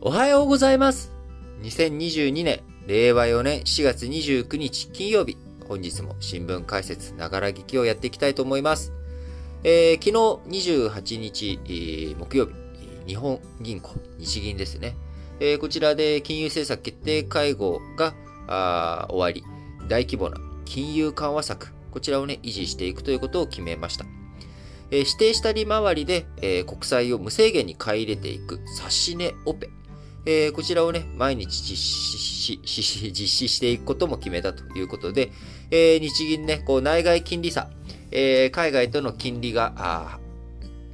おはようございます。2022年、令和4年4月29日金曜日、本日も新聞解説、ながら聞きをやっていきたいと思います。えー、昨日28日、えー、木曜日、日本銀行、日銀ですね。えー、こちらで金融政策決定会合が終わり、大規模な金融緩和策、こちらをね、維持していくということを決めました。指定した利回りで、国債を無制限に買い入れていく指値オペ。えー、こちらをね、毎日実施し、実施していくことも決めたということで、えー、日銀ね、こう内外金利差、えー、海外との金利が、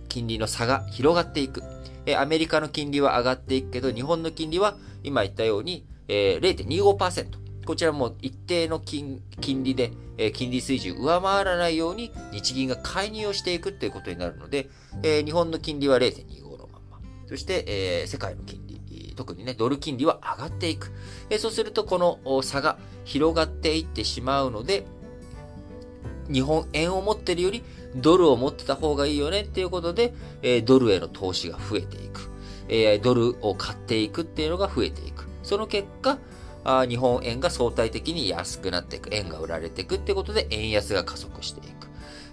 金利の差が広がっていく。え、アメリカの金利は上がっていくけど、日本の金利は今言ったように、えー、0.25%。こちらも一定の金金利で、えー、金利水準上回らないように日銀が介入をしていくということになるので、えー、日本の金利は0.25のまま。そして、えー、世界の金利、特にね、ドル金利は上がっていく。え、そうすると、この差が広がっていってしまうので、日本円を持ってるよりドルを持ってた方がいいよねっていうことで、え、ドルへの投資が増えていく。え、ドルを買っていくっていうのが増えていく。その結果、あ日本円が相対的に安くなっていく。円が売られていくってことで、円安が加速していく。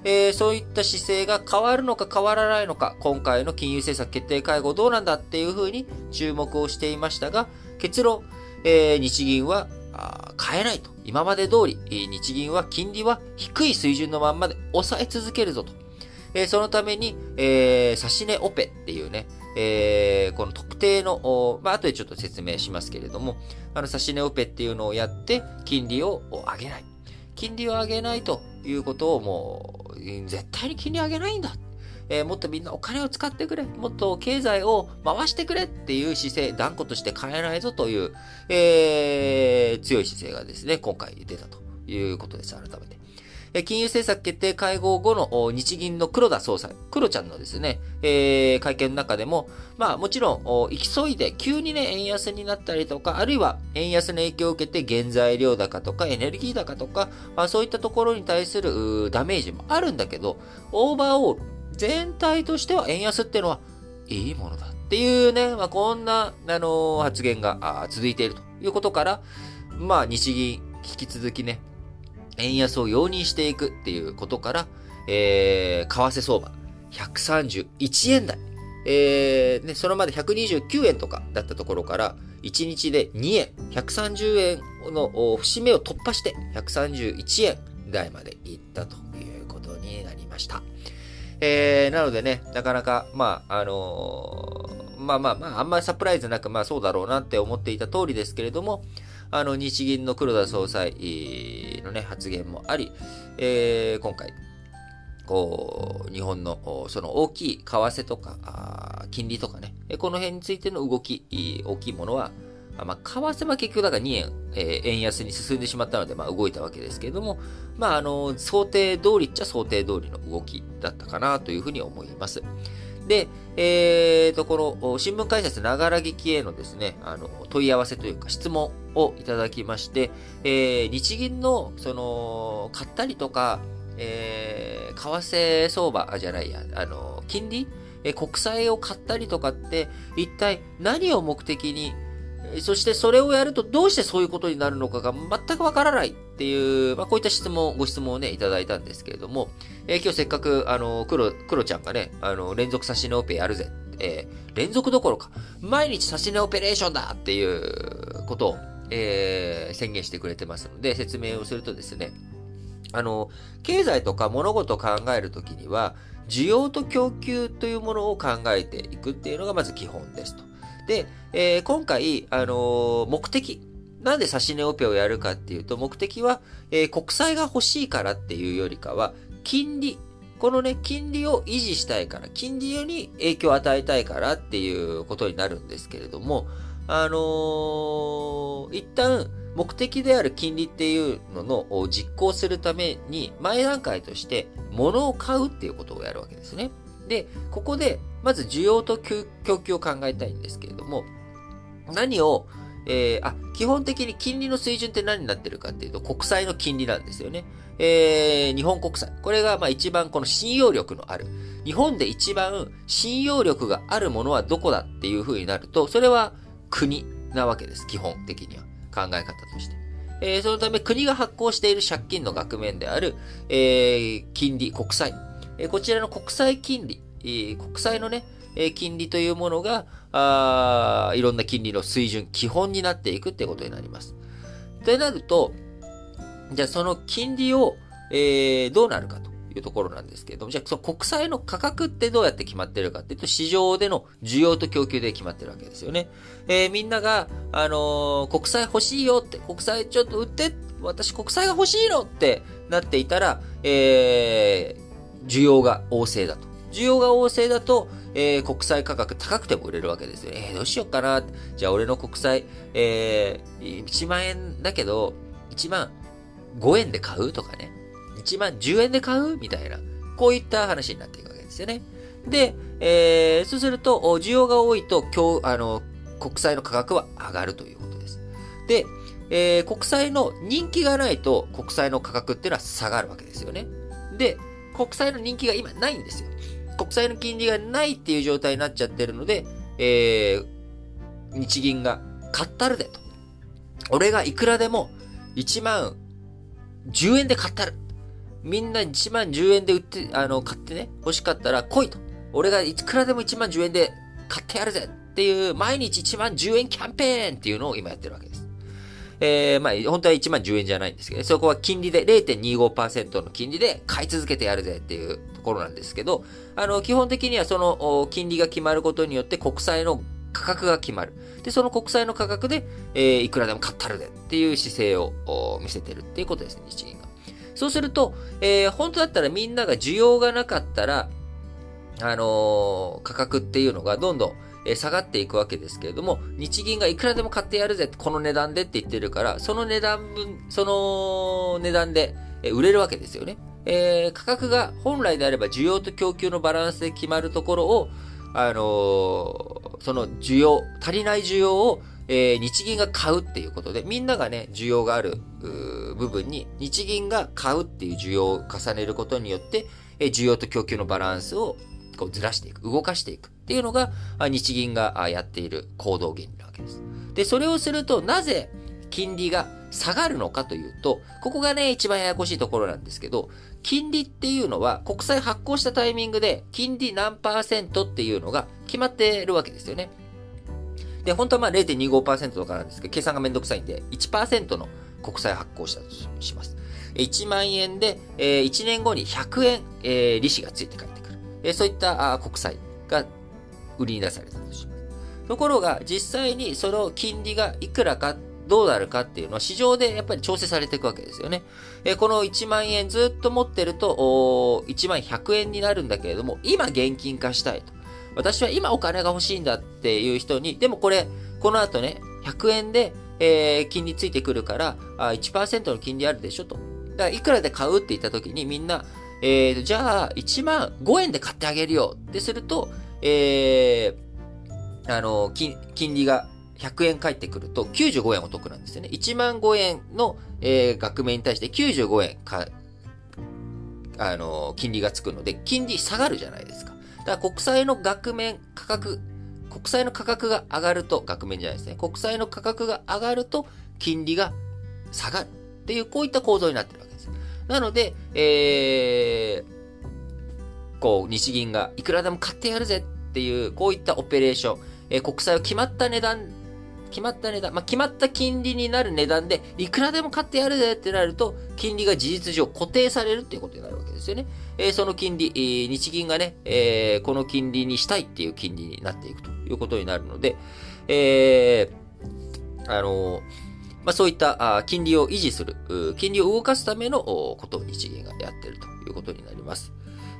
えー、そういった姿勢が変わるのか変わらないのか、今回の金融政策決定会合どうなんだっていうふうに注目をしていましたが、結論、えー、日銀は変えないと。今まで通り、日銀は金利は低い水準のまんまで抑え続けるぞと。えー、そのために、えー、指値オペっていうね、えー、この特定の、まあ、後でちょっと説明しますけれども、あの、指値オペっていうのをやって、金利を上げない。金利を上げないということをもう、絶対に金利上げないんだ。えー、もっとみんなお金を使ってくれ。もっと経済を回してくれっていう姿勢、断固として変えないぞという、えー、強い姿勢がですね、今回出たということです。改めて。金融政策決定会合後の日銀の黒田総裁、黒ちゃんのですね、えー、会見の中でも、まあもちろん、急いで急にね、円安になったりとか、あるいは円安の影響を受けて原材料高とかエネルギー高とか、まあそういったところに対するダメージもあるんだけど、オーバーオール、全体としては円安っていうのはいいものだっていうね、まあこんな、あのー、発言が続いているということから、まあ日銀引き続きね、円安を容認していくっていうことから、えー、為替相場、131円台。えー、ね、そのまで129円とかだったところから、1日で2円、130円の節目を突破して、131円台まで行ったということになりました。えー、なのでね、なかなか、まあ、あのー、まあまあまあ、あんまりサプライズなく、まあそうだろうなって思っていた通りですけれども、あの、日銀の黒田総裁のね、発言もあり、えー、今回、こう、日本の、その大きい為替とか、金利とかね、この辺についての動き、大きいものは、まあ、為替は結局だから2円、えー、円安に進んでしまったので、まあ、動いたわけですけれども、まあ、あの、想定通りっちゃ想定通りの動きだったかなというふうに思います。で、えーと、この新聞解説ながら聞きへのですね、あの、問い合わせというか質問をいただきまして、えー、日銀の、その、買ったりとか、えー、為替相場、じゃないや、あの、金利え国債を買ったりとかって、一体何を目的にそしてそれをやるとどうしてそういうことになるのかが全くわからないっていう、まあ、こういった質問、ご質問をね、いただいたんですけれども、えー、今日せっかく、あの、黒、黒ちゃんがね、あの、連続差し値オペやるぜ。えー、連続どころか、毎日差し値オペレーションだっていうことを、えー、宣言してくれてますので、説明をするとですね、あの、経済とか物事を考えるときには、需要と供給というものを考えていくっていうのがまず基本ですと。で、えー、今回、あのー、目的。なんで指値オペをやるかっていうと、目的は、えー、国債が欲しいからっていうよりかは、金利。このね、金利を維持したいから、金利に影響を与えたいからっていうことになるんですけれども、あのー、一旦、目的である金利っていうのの実行するために、前段階として、物を買うっていうことをやるわけですね。で、ここで、まず需要と供給を考えたいんですけれども、何を、えー、あ、基本的に金利の水準って何になってるかっていうと、国債の金利なんですよね。えー、日本国債。これが、まあ一番この信用力のある。日本で一番信用力があるものはどこだっていう風になると、それは国なわけです。基本的には。考え方として。えー、そのため国が発行している借金の額面である、えー、金利、国債。えー、こちらの国債金利、国債のね、金利というものが、あいろんな金利の水準、基本になっていくってことになります。ってなると、じゃあその金利を、えー、どうなるかというところなんですけれども、じゃあその国債の価格ってどうやって決まってるかっていうと、市場での需要と供給で決まってるわけですよね。えー、みんなが、あのー、国債欲しいよって、国債ちょっと売って、私国債が欲しいのってなっていたら、えー、需要が旺盛だと。需要が旺盛だと、えー、国債価格高くても売れるわけですよ。えー、どうしようかな。じゃあ俺の国債、えー、1万円だけど、1万5円で買うとかね。1万10円で買うみたいな。こういった話になっていくわけですよね。で、えー、そうすると、需要が多いと、今日、あの、国債の価格は上がるということです。で、えー、国債の人気がないと、国債の価格っていうのは下がるわけですよね。で、国債の人気が今ないんですよ。国債の金利がないっていう状態になっちゃってるので、えー、日銀が買ったるでと。俺がいくらでも1万10円で買ったる。みんな1万10円で売って、あの、買ってね、欲しかったら来いと。俺がいくらでも1万10円で買ってやるぜっていう、毎日1万10円キャンペーンっていうのを今やってるわけ。えー、まあ、本当は1万10円じゃないんですけど、そこは金利で0.25%の金利で買い続けてやるぜっていうところなんですけど、あの、基本的にはその金利が決まることによって国債の価格が決まる。で、その国債の価格で、えー、いくらでも買ったるでっていう姿勢を見せてるっていうことですね、日銀が。そうすると、えー、本当だったらみんなが需要がなかったら、あのー、価格っていうのがどんどん、え下がっていくわけですけれども、日銀がいくらでも買ってやるぜ、この値段でって言ってるから、その値段分、その値段で、え売れるわけですよね。えー、価格が本来であれば需要と供給のバランスで決まるところを、あのー、その需要、足りない需要を、えー、日銀が買うっていうことで、みんながね、需要がある部分に日銀が買うっていう需要を重ねることによって、え、需要と供給のバランスをこうずらしていく、動かしていくっていうのが、日銀がやっている行動原理なわけです。で、それをすると、なぜ金利が下がるのかというと、ここがね、一番ややこしいところなんですけど、金利っていうのは国債発行したタイミングで金利何パーセントっていうのが決まってるわけですよね。で、本当はまあ0.25%とかなんですけど、計算がめんどくさいんで、1%の国債発行したとします。1万円で、えー、1年後に100円、えー、利子がついて帰ってくる。え、そういったあ国債が売りに出されたとします。ところが、実際にその金利がいくらかどうなるかっていうのは市場でやっぱり調整されていくわけですよね。えこの1万円ずっと持ってると、1万100円になるんだけれども、今現金化したいと。私は今お金が欲しいんだっていう人に、でもこれ、この後ね、100円で、えー、金利ついてくるから、あ1%の金利あるでしょと。だからいくらで買うって言った時にみんな、えー、じゃあ1万5円で買ってあげるよってすると、えー、あの、金、金利が100円返ってくると95円お得なんですよね。1万5円の、えー、額面に対して95円か、あの、金利がつくので、金利下がるじゃないですか。だから国債の額面価格、国債の価格が上がると、額面じゃないですね。国債の価格が上がると、金利が下がるっていう、こういった構造になってるわけです。なので、えー、こう、日銀がいくらでも買ってやるぜっていう、こういったオペレーション、えー、国債を決まった値段決まった値段、まあ、決まった金利になる値段で、いくらでも買ってやるぜってなると、金利が事実上固定されるっていうことになるわけですよね。えー、その金利、えー、日銀がね、えー、この金利にしたいっていう金利になっていくということになるので、えー、あのまあ、そういった金利を維持する、金利を動かすためのことを日銀がやっているということになります。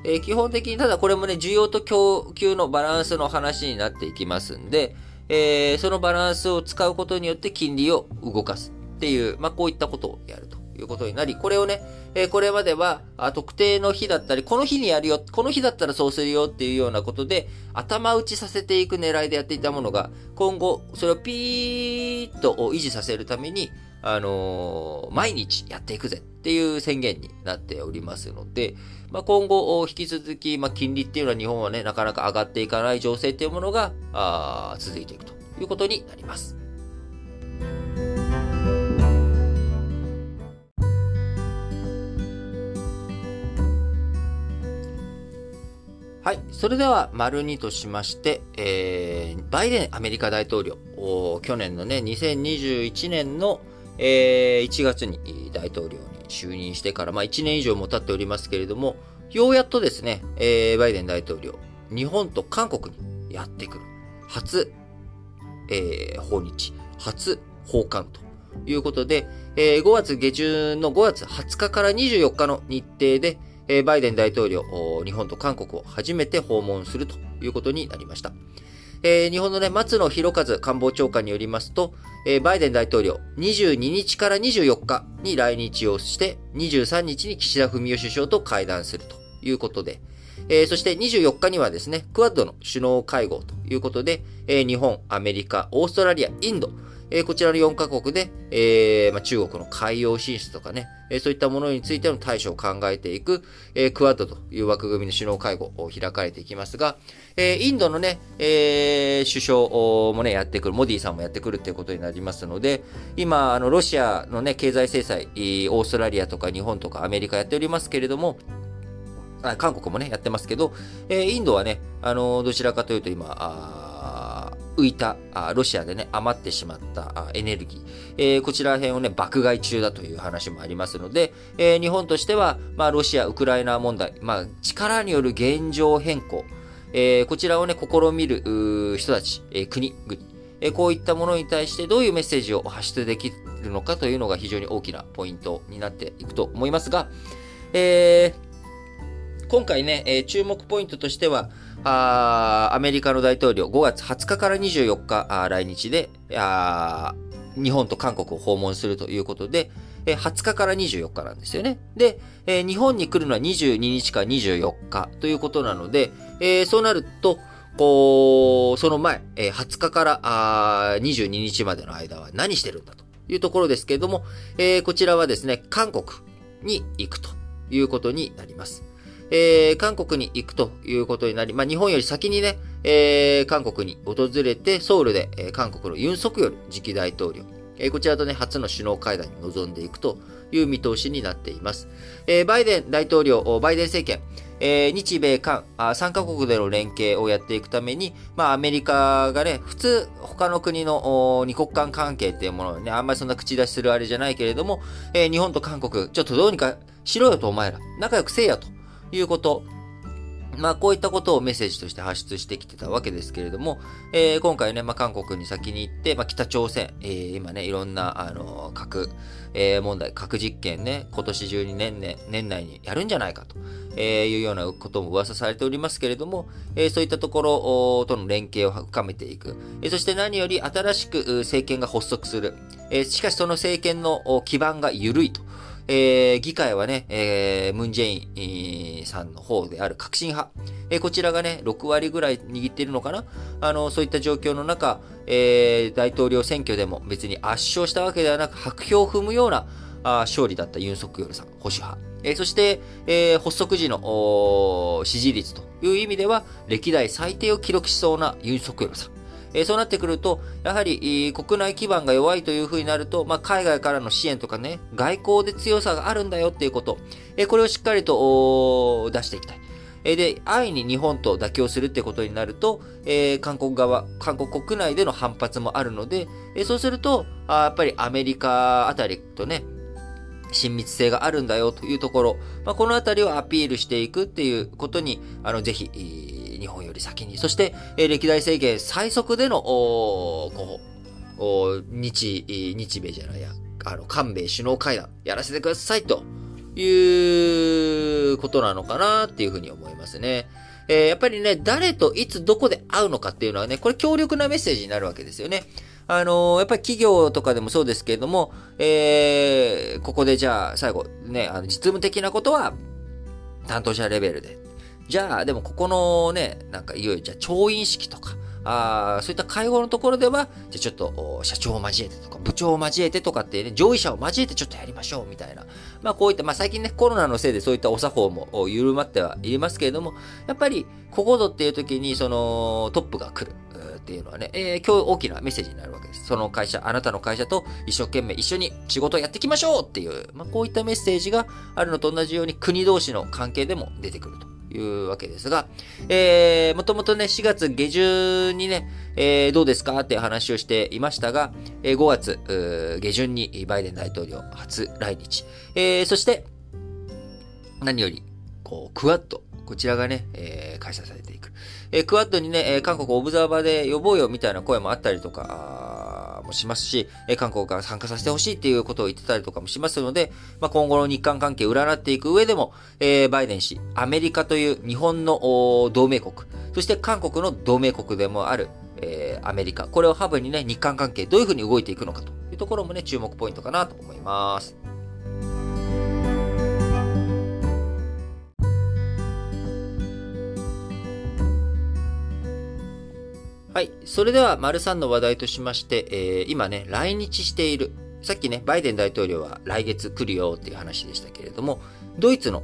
えー、基本的に、ただこれもね、需要と供給のバランスの話になっていきますんで、えー、そのバランスを使うことによって金利を動かすっていう、まあ、こういったことをやるということになり、これをね、えー、これまではあ特定の日だったり、この日にやるよ、この日だったらそうするよっていうようなことで、頭打ちさせていく狙いでやっていたものが、今後、それをピーッと維持させるために、あのー、毎日やっていくぜっていう宣言になっておりますので、まあ、今後、引き続き、まあ、金利っていうのは日本はね、なかなか上がっていかない情勢っていうものが、あ続いていくということになります。はい。それでは、丸2としまして、えー、バイデンアメリカ大統領、去年のね、2021年の、えー、1月に大統領に就任してから、まあ1年以上も経っておりますけれども、ようやっとですね、えー、バイデン大統領、日本と韓国にやってくる。初、えー、訪日、初訪韓ということで、えー、5月下旬の5月20日から24日の日程で、え、バイデン大統領、日本と韓国を初めて訪問するということになりました。えー、日本のね、松野博一官房長官によりますと、えー、バイデン大統領、22日から24日に来日をして、23日に岸田文雄首相と会談するということで、えー、そして24日にはですね、クワッドの首脳会合ということで、えー、日本、アメリカ、オーストラリア、インド、え、こちらの4カ国で、えーまあ、中国の海洋進出とかね、え、そういったものについての対処を考えていく、え、クワッドという枠組みの首脳会合を開かれていきますが、え、インドのね、え、首相もね、やってくる、モディさんもやってくるっていうことになりますので、今、あの、ロシアのね、経済制裁、オーストラリアとか日本とかアメリカやっておりますけれども、韓国もね、やってますけど、えー、インドはね、あのどちらかというと今、浮いた、ロシアでね、余ってしまったエネルギー、えー、こちら辺をね、爆買い中だという話もありますので、え、日本としては、まあ、ロシア、ウクライナ問題、まあ、力による現状変更、え、こちらをね、試みる人たち、え、国、国、え、こういったものに対してどういうメッセージを発出できるのかというのが非常に大きなポイントになっていくと思いますが、えー、今回ね、えー、注目ポイントとしては、アメリカの大統領5月20日から24日来日で日本と韓国を訪問するということで、え20日から24日なんですよね。で、え日本に来るのは22日から24日ということなので、えそうなると、こう、その前、え20日からあ22日までの間は何してるんだというところですけれども、えこちらはですね、韓国に行くということになります。えー、韓国に行くということになり、まあ、日本より先にね、えー、韓国に訪れて、ソウルで、えー、韓国のユン・ソクヨル次期大統領、えー、こちらとね、初の首脳会談に臨んでいくという見通しになっています。えー、バイデン大統領、バイデン政権、えー、日米韓あ、3カ国での連携をやっていくために、まあ、アメリカがね、普通、他の国の二国間関係っていうものをね、あんまりそんな口出しするあれじゃないけれども、えー、日本と韓国、ちょっとどうにかしろよとお前ら、仲良くせえやと。いうこと。まあ、こういったことをメッセージとして発出してきてたわけですけれども、えー、今回ね、まあ、韓国に先に行って、まあ、北朝鮮、えー、今ね、いろんな、あの、核、えー、問題、核実験ね、今年中に年々、年内にやるんじゃないかと、え、いうようなことも噂されておりますけれども、え、そういったところとの連携を深めていく。え、そして何より新しく政権が発足する。え、しかしその政権の基盤が緩いと。えー、議会はね、え、ムンジェインさんの方である革新派、えー、こちらがね、6割ぐらい握っているのかなあの、そういった状況の中、えー、大統領選挙でも別に圧勝したわけではなく、白票を踏むようなあ勝利だったユン・ソクヨルさん、保守派。えー、そして、えー、発足時の支持率という意味では、歴代最低を記録しそうなユン・ソクヨルさん。えそうなってくると、やはり国内基盤が弱いというふうになると、まあ、海外からの支援とかね、外交で強さがあるんだよっていうこと、えこれをしっかりと出していきたい。えで、安易に日本と妥協するってことになると、えー、韓国側、韓国国内での反発もあるので、え、そうするとあ、やっぱりアメリカあたりとね、親密性があるんだよというところ、まあ、このあたりをアピールしていくっていうことに、あの、ぜひ、日本より先に、そして、え、歴代政権最速での、おこう日、日米じゃないや、あの、韓米首脳会談やらせてくださいということなのかなっていうふうに思いますね。えー、やっぱりね、誰といつどこで会うのかっていうのはね、これ強力なメッセージになるわけですよね。あのー、やっぱり企業とかでもそうですけれども、えー、ここでじゃあ最後ね、あの実務的なことは担当者レベルでじゃあ、でもここのね、なんかいよいよじゃあ調印式とか、あそういった会合のところでは、じゃあちょっと社長を交えてとか、部長を交えてとかってね、上位者を交えてちょっとやりましょうみたいな。まあこういった、まあ最近ね、コロナのせいでそういったお作法も緩まってはいますけれども、やっぱり、ここぞっていう時に、そのトップが来る。っていうのはね、えー、今日大きなメッセージになるわけです。その会社、あなたの会社と一生懸命一緒に仕事をやっていきましょうっていう、まあ、こういったメッセージがあるのと同じように国同士の関係でも出てくると。いうわけですが、えー、もともとね、4月下旬にね、えー、どうですかって話をしていましたが、え、5月下旬にバイデン大統領初来日。えー、そして、何より、こう、クワッド。こちらがね、えー、開催されていく。えー、クワッドにね、韓国オブザーバーで呼ぼうよみたいな声もあったりとか、もしますし、え韓国から参加させてほしいっていうことを言ってたりとかもしますので、まあ、今後の日韓関係を占っていく上でも、えー、バイデン氏、アメリカという日本の同盟国、そして韓国の同盟国でもある、えー、アメリカ、これをハブにね、日韓関係どういうふうに動いていくのかというところもね、注目ポイントかなと思います。はい。それでは、丸3の話題としまして、えー、今ね、来日している。さっきね、バイデン大統領は来月来るよっていう話でしたけれども、ドイツの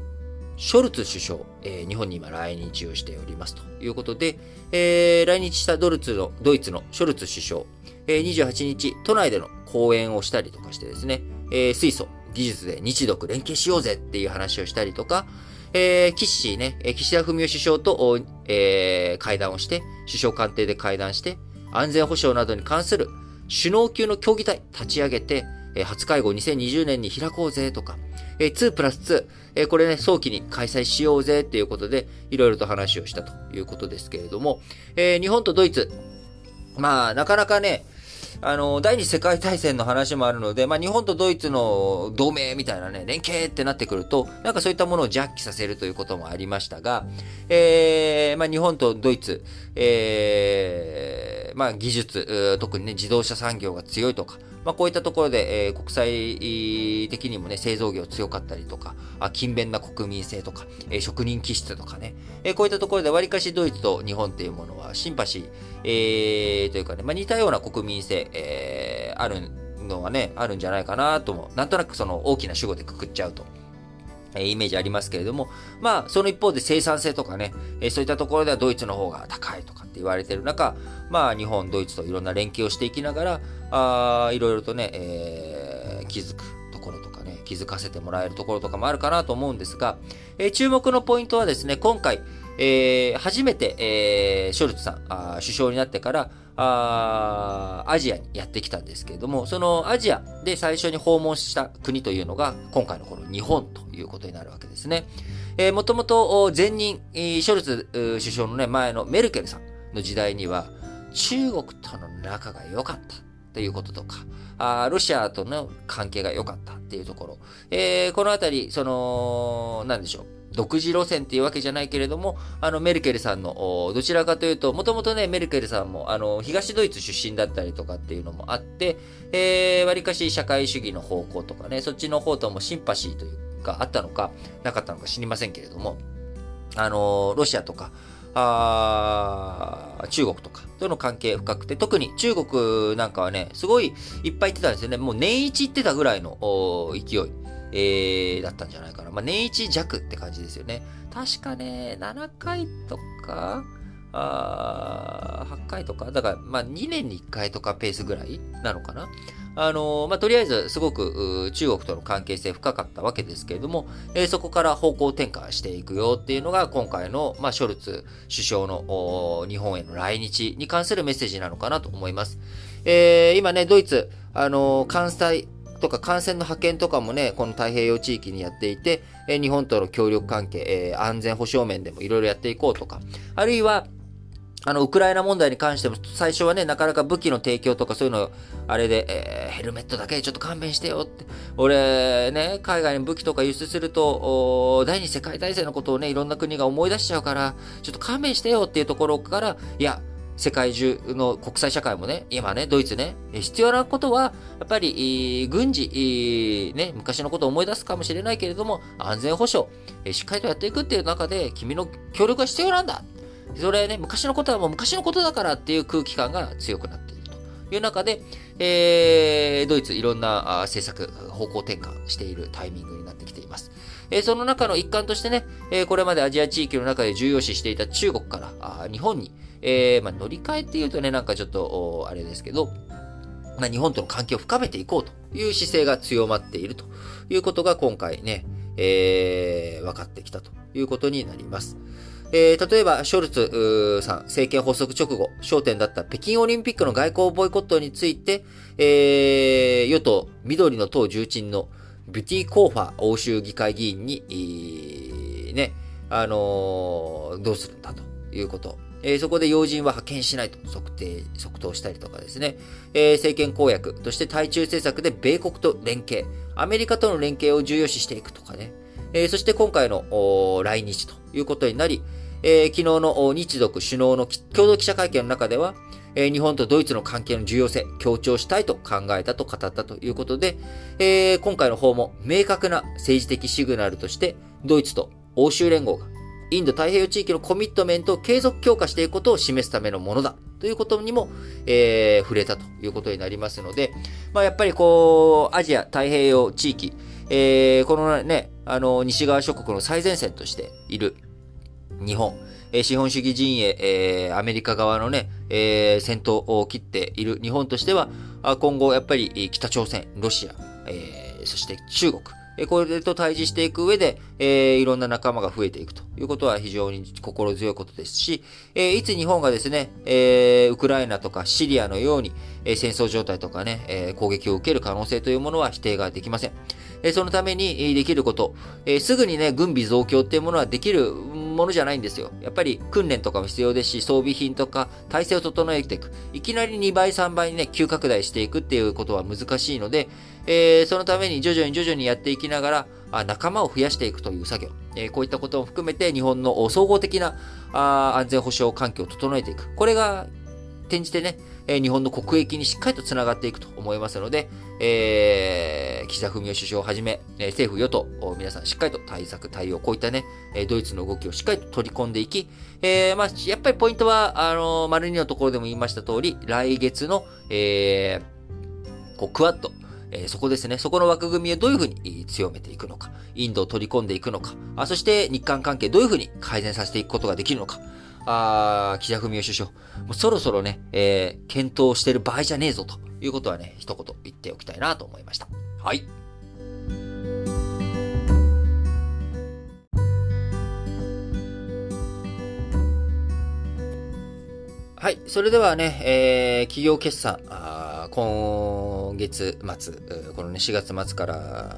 ショルツ首相、えー、日本に今来日をしておりますということで、えー、来日したドルツの、ドイツのショルツ首相、えー、28日、都内での講演をしたりとかしてですね、えー、水素、技術で日独連携しようぜっていう話をしたりとか、えー、岸ね、岸田文雄首相と、えー、会談をして、首相官邸で会談して、安全保障などに関する首脳級の協議体立ち上げて、えー、初会合2020年に開こうぜとか、えー、2プラス2、えー、これね、早期に開催しようぜっていうことで、いろいろと話をしたということですけれども、えー、日本とドイツ、まあ、なかなかね、あの、第二次世界大戦の話もあるので、まあ、日本とドイツの同盟みたいなね、連携ってなってくると、なんかそういったものを弱気させるということもありましたが、えー、まあ、日本とドイツ、えー、まあ、技術、特にね、自動車産業が強いとか、まあ、こういったところで、えー、国際的にもね、製造業強かったりとか、あ勤勉な国民性とか、えー、職人気質とかね、えー、こういったところで割かしドイツと日本っていうものはシンパシー、えー、というかね、まあ、似たような国民性、えー、あるのはね、あるんじゃないかなとも、なんとなくその大きな主語でくくっちゃうと。えイメージありますけれども、まあ、その一方で生産性とかね、えそういったところではドイツの方が高いとかって言われてる中、まあ、日本、ドイツといろんな連携をしていきながら、あいろいろとね、えー、気づくところとかね、気づかせてもらえるところとかもあるかなと思うんですが、え、注目のポイントはですね、今回、えー、初めて、えー、ショルツさんあ、首相になってから、あアジアにやってきたんですけれども、そのアジアで最初に訪問した国というのが、今回のこの日本ということになるわけですね。えー、もともと前任、ショルツ首相のね、前のメルケルさんの時代には、中国との仲が良かった。ということとか、あロシアとの関係が良かったっていうところ。えー、このあたり、その、なんでしょう。独自路線っていうわけじゃないけれども、あの、メルケルさんの、どちらかというと、もともとね、メルケルさんも、あの、東ドイツ出身だったりとかっていうのもあって、えー、割かし社会主義の方向とかね、そっちの方ともシンパシーというか、あったのか、なかったのか知りませんけれども、あの、ロシアとか、あ中国とかとの関係深くて、特に中国なんかはね、すごいいっぱい行ってたんですよね。もう年一行ってたぐらいの勢い、えー、だったんじゃないかな。まあ、年一弱って感じですよね。確かね、7回とか、あ8回とか、だから、まあ、2年に1回とかペースぐらいなのかな。あのまあ、とりあえずすごく中国との関係性深かったわけですけれども、えー、そこから方向転換していくよっていうのが今回の、まあ、ショルツ首相の日本への来日に関するメッセージなのかなと思います。えー、今ね、ドイツ、あの関西とか感染の派遣とかもね、この太平洋地域にやっていて、え日本との協力関係、え、安全保障面でもいろいろやっていこうとか、あるいは、あの、ウクライナ問題に関しても、最初はね、なかなか武器の提供とかそういうの、あれで、えー、ヘルメットだけちょっと勘弁してよって。俺、ね、海外に武器とか輸出すると、第二次世界大戦のことをね、いろんな国が思い出しちゃうから、ちょっと勘弁してよっていうところから、いや、世界中の国際社会もね、今ね、ドイツね、必要なことは、やっぱり、軍事、ね、昔のことを思い出すかもしれないけれども、安全保障、しっかりとやっていくっていう中で、君の協力が必要なんだ。それね、昔のことはもう昔のことだからっていう空気感が強くなっているという中で、えー、ドイツいろんな政策、方向転換しているタイミングになってきています。えー、その中の一環としてね、えー、これまでアジア地域の中で重要視していた中国からあ日本に、えー、まあ、乗り換えっていうとね、なんかちょっと、あれですけど、まあ、日本との関係を深めていこうという姿勢が強まっているということが今回ね、えー、分かってきたということになります。えー、例えば、ショルツさん、政権発足直後、焦点だった北京オリンピックの外交ボイコットについて、えー、与党、緑の党重鎮のビュティ・コーファー欧州議会議員に、えー、ね、あのー、どうするんだということ。えー、そこで要人は派遣しないと測定、即答したりとかですね、えー、政権公約として対中政策で米国と連携、アメリカとの連携を重要視していくとかね、えー、そして今回の来日ということになり、えー、昨日の日独首脳の共同記者会見の中では、えー、日本とドイツの関係の重要性、強調したいと考えたと語ったということで、えー、今回の訪問、明確な政治的シグナルとして、ドイツと欧州連合がインド太平洋地域のコミットメントを継続強化していくことを示すためのものだ。ということにも、えー、触れたということになりますので、まあ、やっぱりこう、アジア太平洋地域、えー、このね、あの、西側諸国の最前線としている日本、えー、資本主義陣営、えー、アメリカ側のね、えー、戦闘を切っている日本としては、今後やっぱり北朝鮮、ロシア、えー、そして中国、これと対峙していく上で、え、いろんな仲間が増えていくということは非常に心強いことですし、え、いつ日本がですね、え、ウクライナとかシリアのように、え、戦争状態とかね、え、攻撃を受ける可能性というものは否定ができません。え、そのためにできること、え、すぐにね、軍備増強っていうものはできるものじゃないんですよ。やっぱり訓練とかも必要ですし、装備品とか体制を整えていく。いきなり2倍、3倍にね、急拡大していくっていうことは難しいので、えー、そのために徐々に徐々にやっていきながら、あ仲間を増やしていくという作業、えー、こういったことも含めて日本の総合的なあ安全保障環境を整えていく。これが転じてね、え日本の国益にしっかりと繋がっていくと思いますので、えー、岸田文雄首相をはじめ、え政府与党、皆さんしっかりと対策、対応、こういったね、えドイツの動きをしっかりと取り込んでいき、えー、まあ、やっぱりポイントは、あの丸2のところでも言いました通り、来月の、えー、こう、クワッド、えー、そこですね、そこの枠組みをどういうふうに強めていくのか、インドを取り込んでいくのか、あそして日韓関係どういうふうに改善させていくことができるのか、あ岸田文雄首相、もうそろそろね、えー、検討してる場合じゃねえぞということはね、一言言っておきたいなと思いました。はい。はい。それではね、えー、企業決算、今月末、このね、4月末から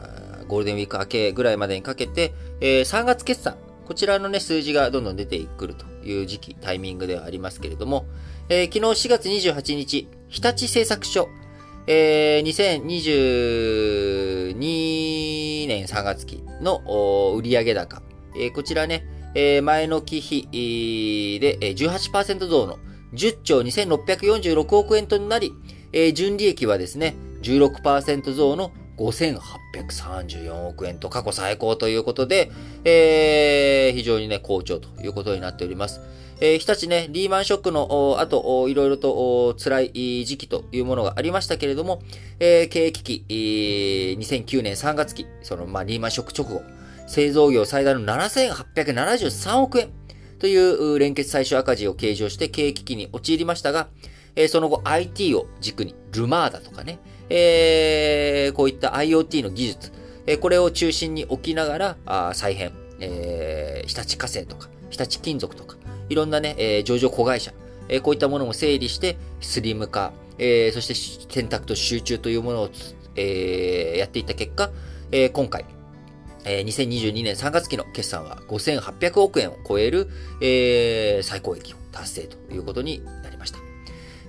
ゴールデンウィーク明けぐらいまでにかけて、えー、3月決算、こちらのね、数字がどんどん出てくるという時期、タイミングではありますけれども、えー、昨日4月28日、日立製作所、えー、2022年3月期の売上高、えー、こちらね、えー、前の期比で18%増の10兆2646億円となり、えー、純利益はですね、16%増の5834億円と過去最高ということで、えー、非常にね、好調ということになっております。えー、日立ね、リーマンショックの後、いろいろと辛い時期というものがありましたけれども、えー、経営危機、えー、2009年3月期、その、まあ、リーマンショック直後、製造業最大の7873億円という連結最初赤字を計上して経営危機に陥りましたが、え、その後 IT を軸に、ルマーダとかね、えー、こういった IoT の技術、え、これを中心に置きながら、あ再編、えー、日立火星とか、日立金属とか、いろんなね、えー、上場子会社、えー、こういったものも整理して、スリム化、えー、そして選択と集中というものを、えー、やっていった結果、えー、今回、えー、2022年3月期の決算は5800億円を超える、えー、最高益を達成ということになりました。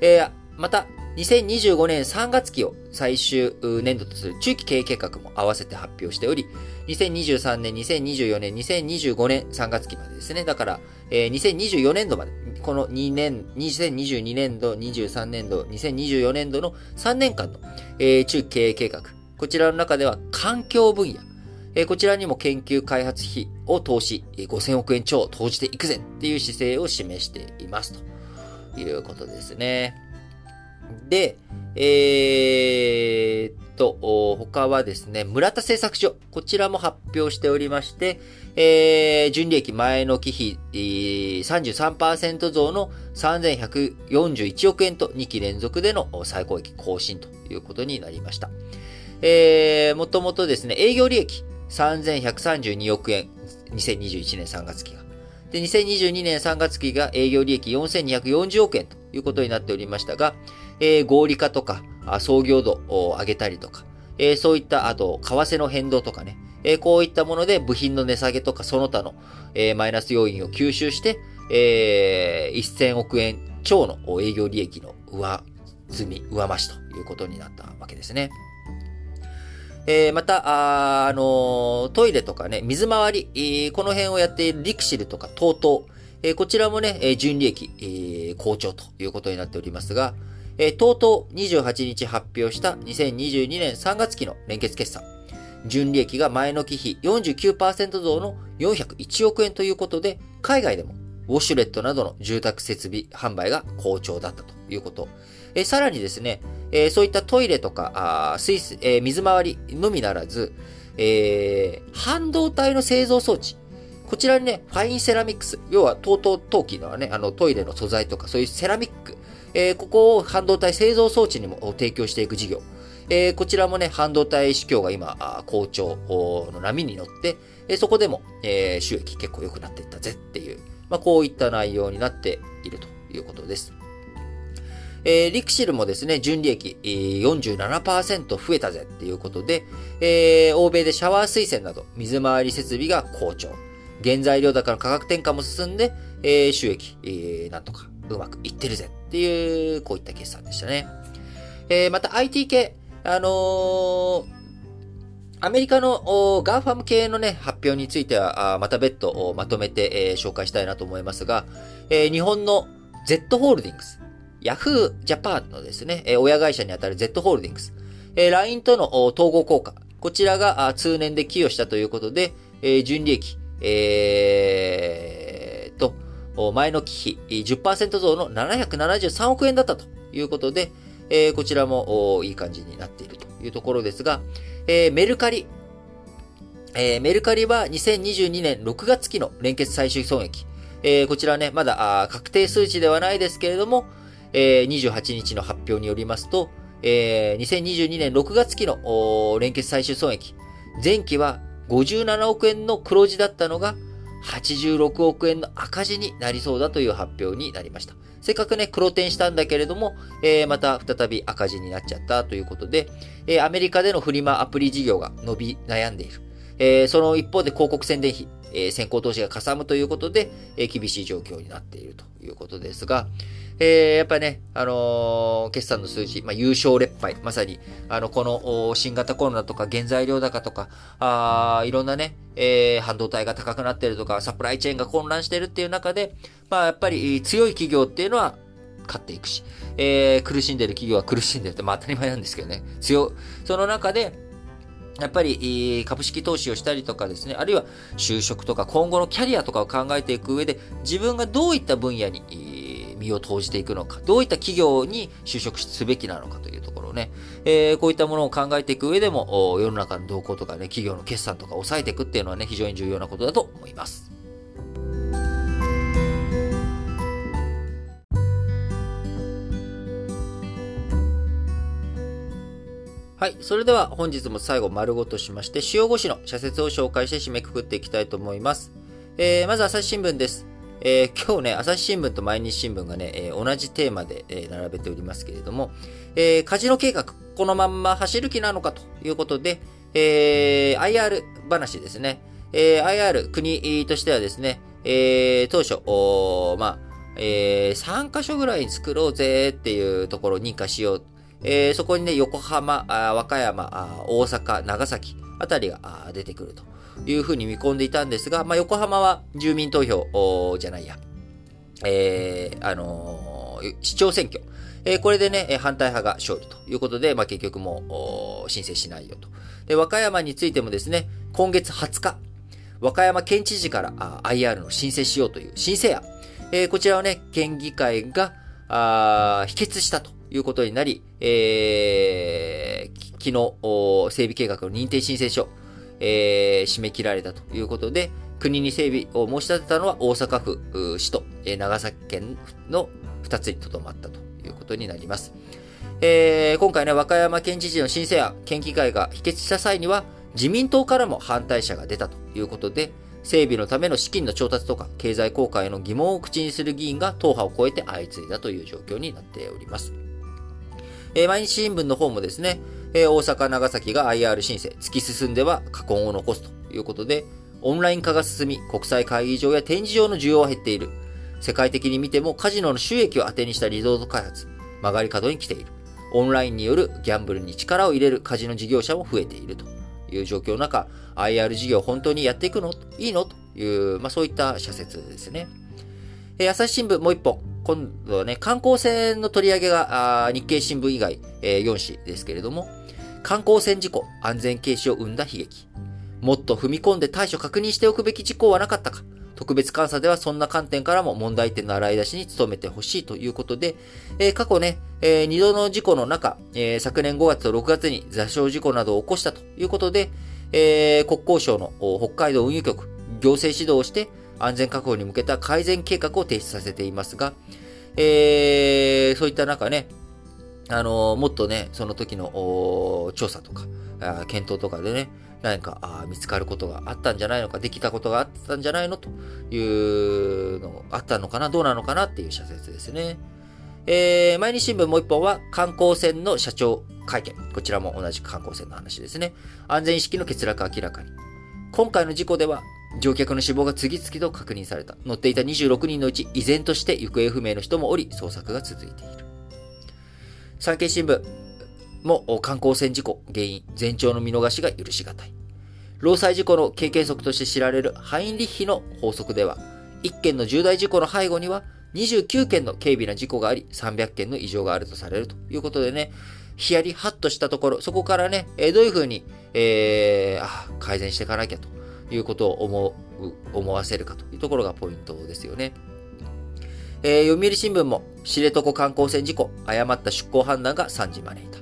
えー、また、2025年3月期を最終年度とする中期経営計画も合わせて発表しており、2023年、2024年、2025年3月期までですね。だから、えー、2024年度まで、この2年、2022年度、23年度、2024年度の3年間の、えー、中期経営計画。こちらの中では環境分野。えー、こちらにも研究開発費を投資、5000億円超投じていくぜっていう姿勢を示していますということですね。で、えー、と、他はですね、村田製作所。こちらも発表しておりまして、えー、純利益前の期比、えー、33%増の3141億円と2期連続での最高益更新ということになりました。えー、もともとですね、営業利益3132億円、2021年3月期。で、2022年3月期が営業利益4240億円ということになっておりましたが、えー、合理化とか、創業度を上げたりとか、えー、そういった、あと、為替の変動とかね、えー、こういったもので部品の値下げとかその他の、えー、マイナス要因を吸収して、えー、1000億円超の営業利益の上積み、上増しということになったわけですね。えー、また、あ、あのトイレとかね、水回り、えー、この辺をやっているリクシルとか TOTO、えー、こちらもね、え純利益、えー、好調ということになっておりますが、えー、とうとう28日発表した2022年3月期の連結決算。純利益が前の期比49%増の401億円ということで、海外でもウォシュレットなどの住宅設備販売が好調だったということ。え、さらにですね、えー、そういったトイレとか、あ水えー、水回りのみならず、えー、半導体の製造装置。こちらにね、ファインセラミックス、要は、とうとう陶器のね、あの、トイレの素材とか、そういうセラミック、えー、ここを半導体製造装置にも提供していく事業。えー、こちらもね、半導体市況が今、好調の波に乗って、えー、そこでも、えー、収益結構良くなっていったぜっていう、まあ、こういった内容になっているということです。えー、リクシルもですね、純利益、えー、47%増えたぜっていうことで、えー、欧米でシャワー水栓など水回り設備が好調。原材料高の価格転嫁も進んで、えー、収益、えー、なんとかうまくいってるぜっていう、こういった決算でしたね。えー、また IT 系、あのー、アメリカの GAFAM 系のね、発表については、また別途まとめて、えー、紹介したいなと思いますが、えー、日本の Z ホールディングス、Yahoo Japan のですね、親会社にあたる Z ホールディングス、LINE との統合効果、こちらが通年で寄与したということで、純利益、えー、と、前の期比10%増の773億円だったということで、え、こちらもいい感じになっているというところですが、え、メルカリ、えー、メルカリは2022年6月期の連結最終損益、えー、こちらね、まだ確定数値ではないですけれども、えー、28日の発表によりますと、えー、2022年6月期の連結最終損益、前期は57億円の黒字だったのが、86億円の赤字になりそうだという発表になりました。せっかくね、黒点したんだけれども、えー、また再び赤字になっちゃったということで、えー、アメリカでのフリマアプリ事業が伸び悩んでいる。えー、その一方で広告宣伝費、え、先行投資がかさむということで、え、厳しい状況になっているということですが、えー、やっぱりね、あのー、決算の数字、まあ、優勝劣敗、まさに、あの、この、新型コロナとか原材料高とか、あいろんなね、えー、半導体が高くなってるとか、サプライチェーンが混乱してるっていう中で、まあ、やっぱり強い企業っていうのは、勝っていくし、えー、苦しんでる企業は苦しんでるって、まあ当たり前なんですけどね。強、その中で、やっぱり株式投資をしたりとかですね、あるいは就職とか今後のキャリアとかを考えていく上で、自分がどういった分野に身を投じていくのか、どういった企業に就職すべきなのかというところをね、えー、こういったものを考えていく上でも、世の中の動向とかね、企業の決算とか抑えていくっていうのはね、非常に重要なことだと思います。はい。それでは本日も最後丸ごとしまして、主要5紙の社説を紹介して締めくくっていきたいと思います。えー、まず朝日新聞です。えー、今日ね、朝日新聞と毎日新聞がね、えー、同じテーマで、えー、並べておりますけれども、えカジノ計画、このまんま走る気なのかということで、え IR 話ですね。え IR、国としてはですね、え当初、まあ、え3カ所ぐらい作ろうぜっていうところを認可しよう。えそこにね、横浜、和歌山、大阪、長崎あたりが出てくると。いうふうに見込んでいたんですが、まあ、横浜は住民投票じゃないや、えー、あのー、市長選挙。えー、これでね、反対派が勝利ということで、まあ、結局もう申請しないよと。で、和歌山についてもですね、今月20日、和歌山県知事からあ IR の申請しようという申請案。えー、こちらをね、県議会があ否決したということになり、えー、昨日、整備計画の認定申請書、えー、締め切られたということで、国に整備を申し立てたのは大阪府市と、えー、長崎県の2つにとどまったということになります。えー、今回ね、和歌山県知事の申請案、県議会が否決した際には、自民党からも反対者が出たということで、整備のための資金の調達とか、経済効果への疑問を口にする議員が党派を超えて相次いだという状況になっております。えー、毎日新聞の方もですね、えー、大阪、長崎が IR 申請、突き進んでは過根を残すということで、オンライン化が進み、国際会議場や展示場の需要は減っている。世界的に見てもカジノの収益を当てにしたリゾート開発、曲がり角に来ている。オンラインによるギャンブルに力を入れるカジノ事業者も増えているという状況の中、IR 事業本当にやっていくの？いいの？という、まあそういった社説ですね。えー、朝日新聞もう一本。今度はね、観光船の取り上げが日経新聞以外、えー、4紙ですけれども、観光船事故、安全警視を生んだ悲劇。もっと踏み込んで対処確認しておくべき事項はなかったか。特別監査ではそんな観点からも問題点の洗い出しに努めてほしいということで、えー、過去ね、えー、2度の事故の中、えー、昨年5月と6月に座礁事故などを起こしたということで、えー、国交省の北海道運輸局、行政指導をして安全確保に向けた改善計画を提出させていますが、えー、そういった中ね、あのもっとね、その時の調査とか、検討とかでね、何かあ見つかることがあったんじゃないのか、できたことがあったんじゃないのというのあったのかな、どうなのかなっていう社説ですね。えー、毎日新聞もう一本は観光船の社長会見。こちらも同じく観光船の話ですね。安全意識の欠落明らかに。今回の事故では乗客の死亡が次々と確認された。乗っていた26人のうち依然として行方不明の人もおり、捜索が続いている。産経新聞も観光船事故原因、前兆の見逃しが許し難い。労災事故の経験則として知られるハインリッヒの法則では、1件の重大事故の背後には29件の軽微な事故があり、300件の異常があるとされるということでね、ヒヤリハッとしたところ、そこからね、えどういうふうに、えー、あ、改善していかなきゃということを思う、思わせるかというところがポイントですよね。えー、読売新聞も、知床観光船事故、誤った出航判断が惨事招いた。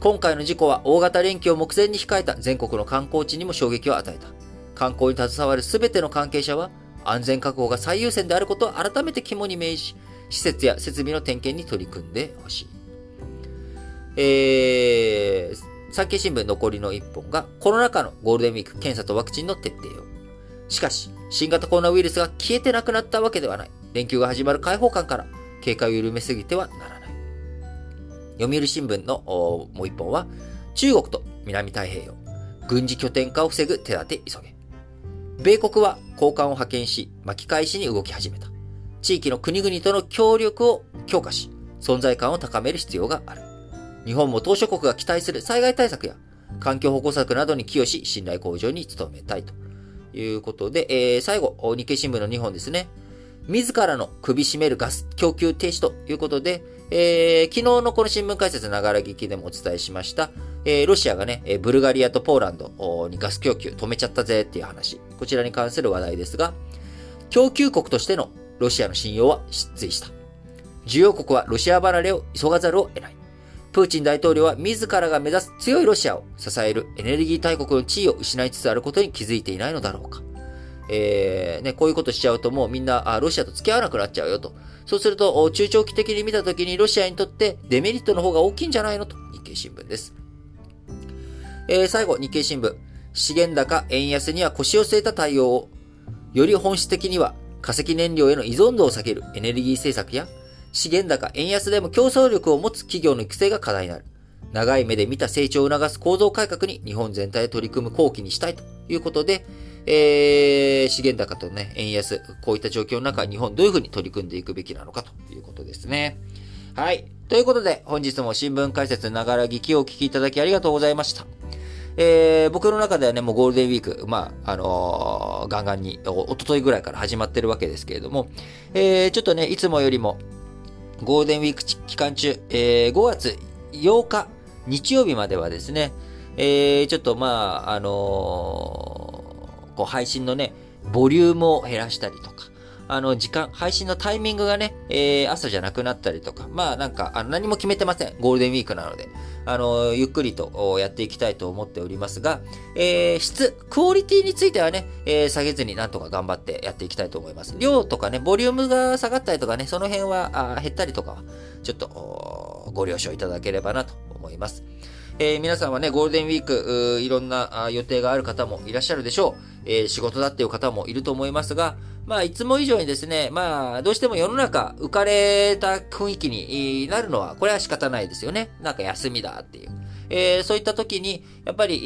今回の事故は大型連休を目前に控えた全国の観光地にも衝撃を与えた。観光に携わる全ての関係者は、安全確保が最優先であることを改めて肝に銘じ、施設や設備の点検に取り組んでほしい。えー、産経新聞残りの一本が、コロナ禍のゴールデンウィーク検査とワクチンの徹底を。しかし、新型コロナウイルスが消えてなくなったわけではない。連休が始まる開放感から、警戒を緩めすぎてはならない。読売新聞のもう一本は、中国と南太平洋、軍事拠点化を防ぐ手立て急げ。米国は高官を派遣し、巻き返しに動き始めた。地域の国々との協力を強化し、存在感を高める必要がある。日本も島諸国が期待する災害対策や環境保護策などに寄与し、信頼向上に努めたいということで、えー、最後、日経新聞の2本ですね。自らの首絞めるガス供給停止ということで、えー、昨日のこの新聞解説ながら聞きでもお伝えしました、えー、ロシアがね、ブルガリアとポーランドにガス供給止めちゃったぜっていう話。こちらに関する話題ですが、供給国としてのロシアの信用は失墜した。需要国はロシア離れを急がざるを得ない。プーチン大統領は自らが目指す強いロシアを支えるエネルギー大国の地位を失いつつあることに気づいていないのだろうか。えー、ね、こういうことしちゃうともうみんな、あ、ロシアと付き合わなくなっちゃうよと。そうすると、中長期的に見たときにロシアにとってデメリットの方が大きいんじゃないの？と、日経新聞です。えー、最後、日経新聞。資源高、円安には腰を据えた対応を、より本質的には化石燃料への依存度を下げるエネルギー政策や、資源高、円安でも競争力を持つ企業の育成が課題になる。長い目で見た成長を促す構造改革に日本全体で取り組む後期にしたいということで、えー、資源高とね、円安、こういった状況の中、日本どういうふうに取り組んでいくべきなのかということですね。はい。ということで、本日も新聞解説ながら聞きをお聞きいただきありがとうございました。えー、僕の中ではね、もうゴールデンウィーク、まあ、あのー、ガンガンにお、おとといぐらいから始まってるわけですけれども、えー、ちょっとね、いつもよりも、ゴールデンウィーク期間中、えー、5月8日、日曜日まではですね、えー、ちょっとまあ、あのーこう配信のね、ボリュームを減らしたりとか、あの、時間、配信のタイミングがね、えー、朝じゃなくなったりとか、まあなんか、あの何も決めてません。ゴールデンウィークなので。あの、ゆっくりとやっていきたいと思っておりますが、えー、質、クオリティについてはね、えー、下げずになんとか頑張ってやっていきたいと思います。量とかね、ボリュームが下がったりとかね、その辺は、減ったりとかは、ちょっと、ご了承いただければなと思います。えー、皆さんはね、ゴールデンウィーク、いろんな予定がある方もいらっしゃるでしょう。え、仕事だっていう方もいると思いますが、まあ、いつも以上にですね、まあ、どうしても世の中浮かれた雰囲気になるのは、これは仕方ないですよね。なんか休みだっていう。えー、そういった時に、やっぱり、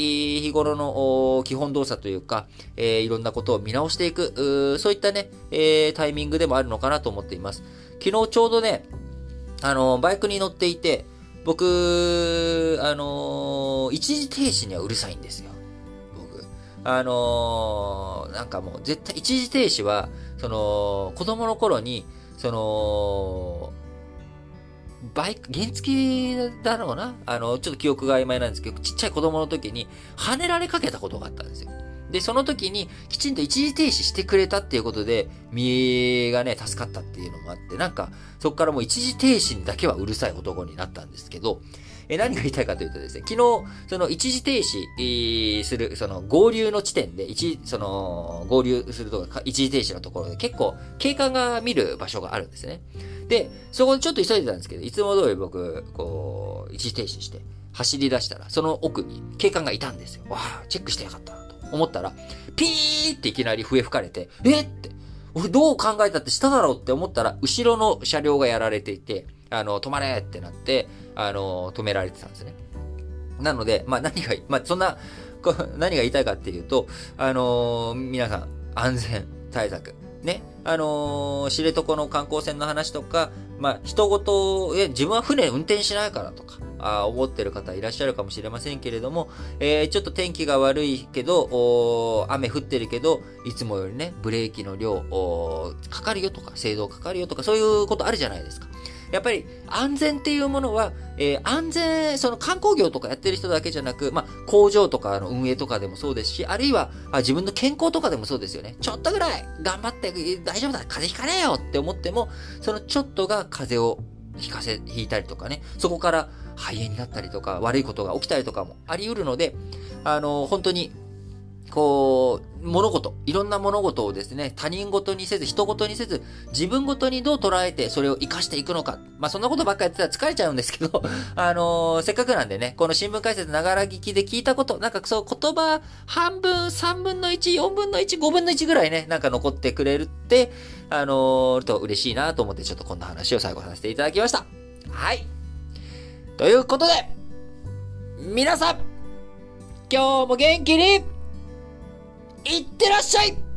日頃の基本動作というか、えー、いろんなことを見直していく、そういったね、えー、タイミングでもあるのかなと思っています。昨日ちょうどね、あの、バイクに乗っていて、僕、あの、一時停止にはうるさいんですよ。あのー、なんかもう絶対、一時停止は、その、子供の頃に、その、バイク、原付だろうな？あの、ちょっと記憶が曖昧なんですけど、ちっちゃい子供の時に、跳ねられかけたことがあったんですよ。で、その時にきちんと一時停止してくれたっていうことで、見えがね、助かったっていうのもあって、なんか、そこからもう一時停止にだけはうるさい男になったんですけど、え、何が言いたいかというとですね、昨日、その一時停止する、その合流の地点で、一、その、合流するとか、一時停止のところで結構警官が見る場所があるんですね。で、そこでちょっと急いでたんですけど、いつも通り僕、こう、一時停止して、走り出したら、その奥に警官がいたんですよ。わあ、チェックしてよかったなと思ったら、ピーっていきなり笛吹かれて、えって、俺どう考えたって下だろうって思ったら、後ろの車両がやられていて、あの、止まれってなって、あの、止められてたんですね。なので、まあ何が、まあそんな、何が言いたいかっていうと、あの、皆さん、安全対策。ね。あの、知床の観光船の話とか、まあ、人事、え、自分は船運転しないからとか、あ思ってる方いらっしゃるかもしれませんけれども、えー、ちょっと天気が悪いけど、雨降ってるけど、いつもよりね、ブレーキの量、かかるよとか、制動かかるよとか、そういうことあるじゃないですか。やっぱり安全っていうものは、えー、安全、その観光業とかやってる人だけじゃなく、まあ、工場とかの運営とかでもそうですし、あるいはあ自分の健康とかでもそうですよね。ちょっとぐらい頑張って大丈夫だ、風邪ひかねえよって思っても、そのちょっとが風邪をひかせ、ひいたりとかね、そこから肺炎になったりとか、悪いことが起きたりとかもあり得るので、あの、本当にこう、物事、いろんな物事をですね、他人事にせず、人事にせず、自分事にどう捉えて、それを活かしていくのか。まあ、そんなことばっかやってたら疲れちゃうんですけど、あのー、せっかくなんでね、この新聞解説ながら聞きで聞いたこと、なんかそう言葉、半分、三分の一、四分の一、五分の一ぐらいね、なんか残ってくれるって、あのー、と嬉しいなと思って、ちょっとこんな話を最後させていただきました。はい。ということで、皆さん、今日も元気にいってらっしゃい。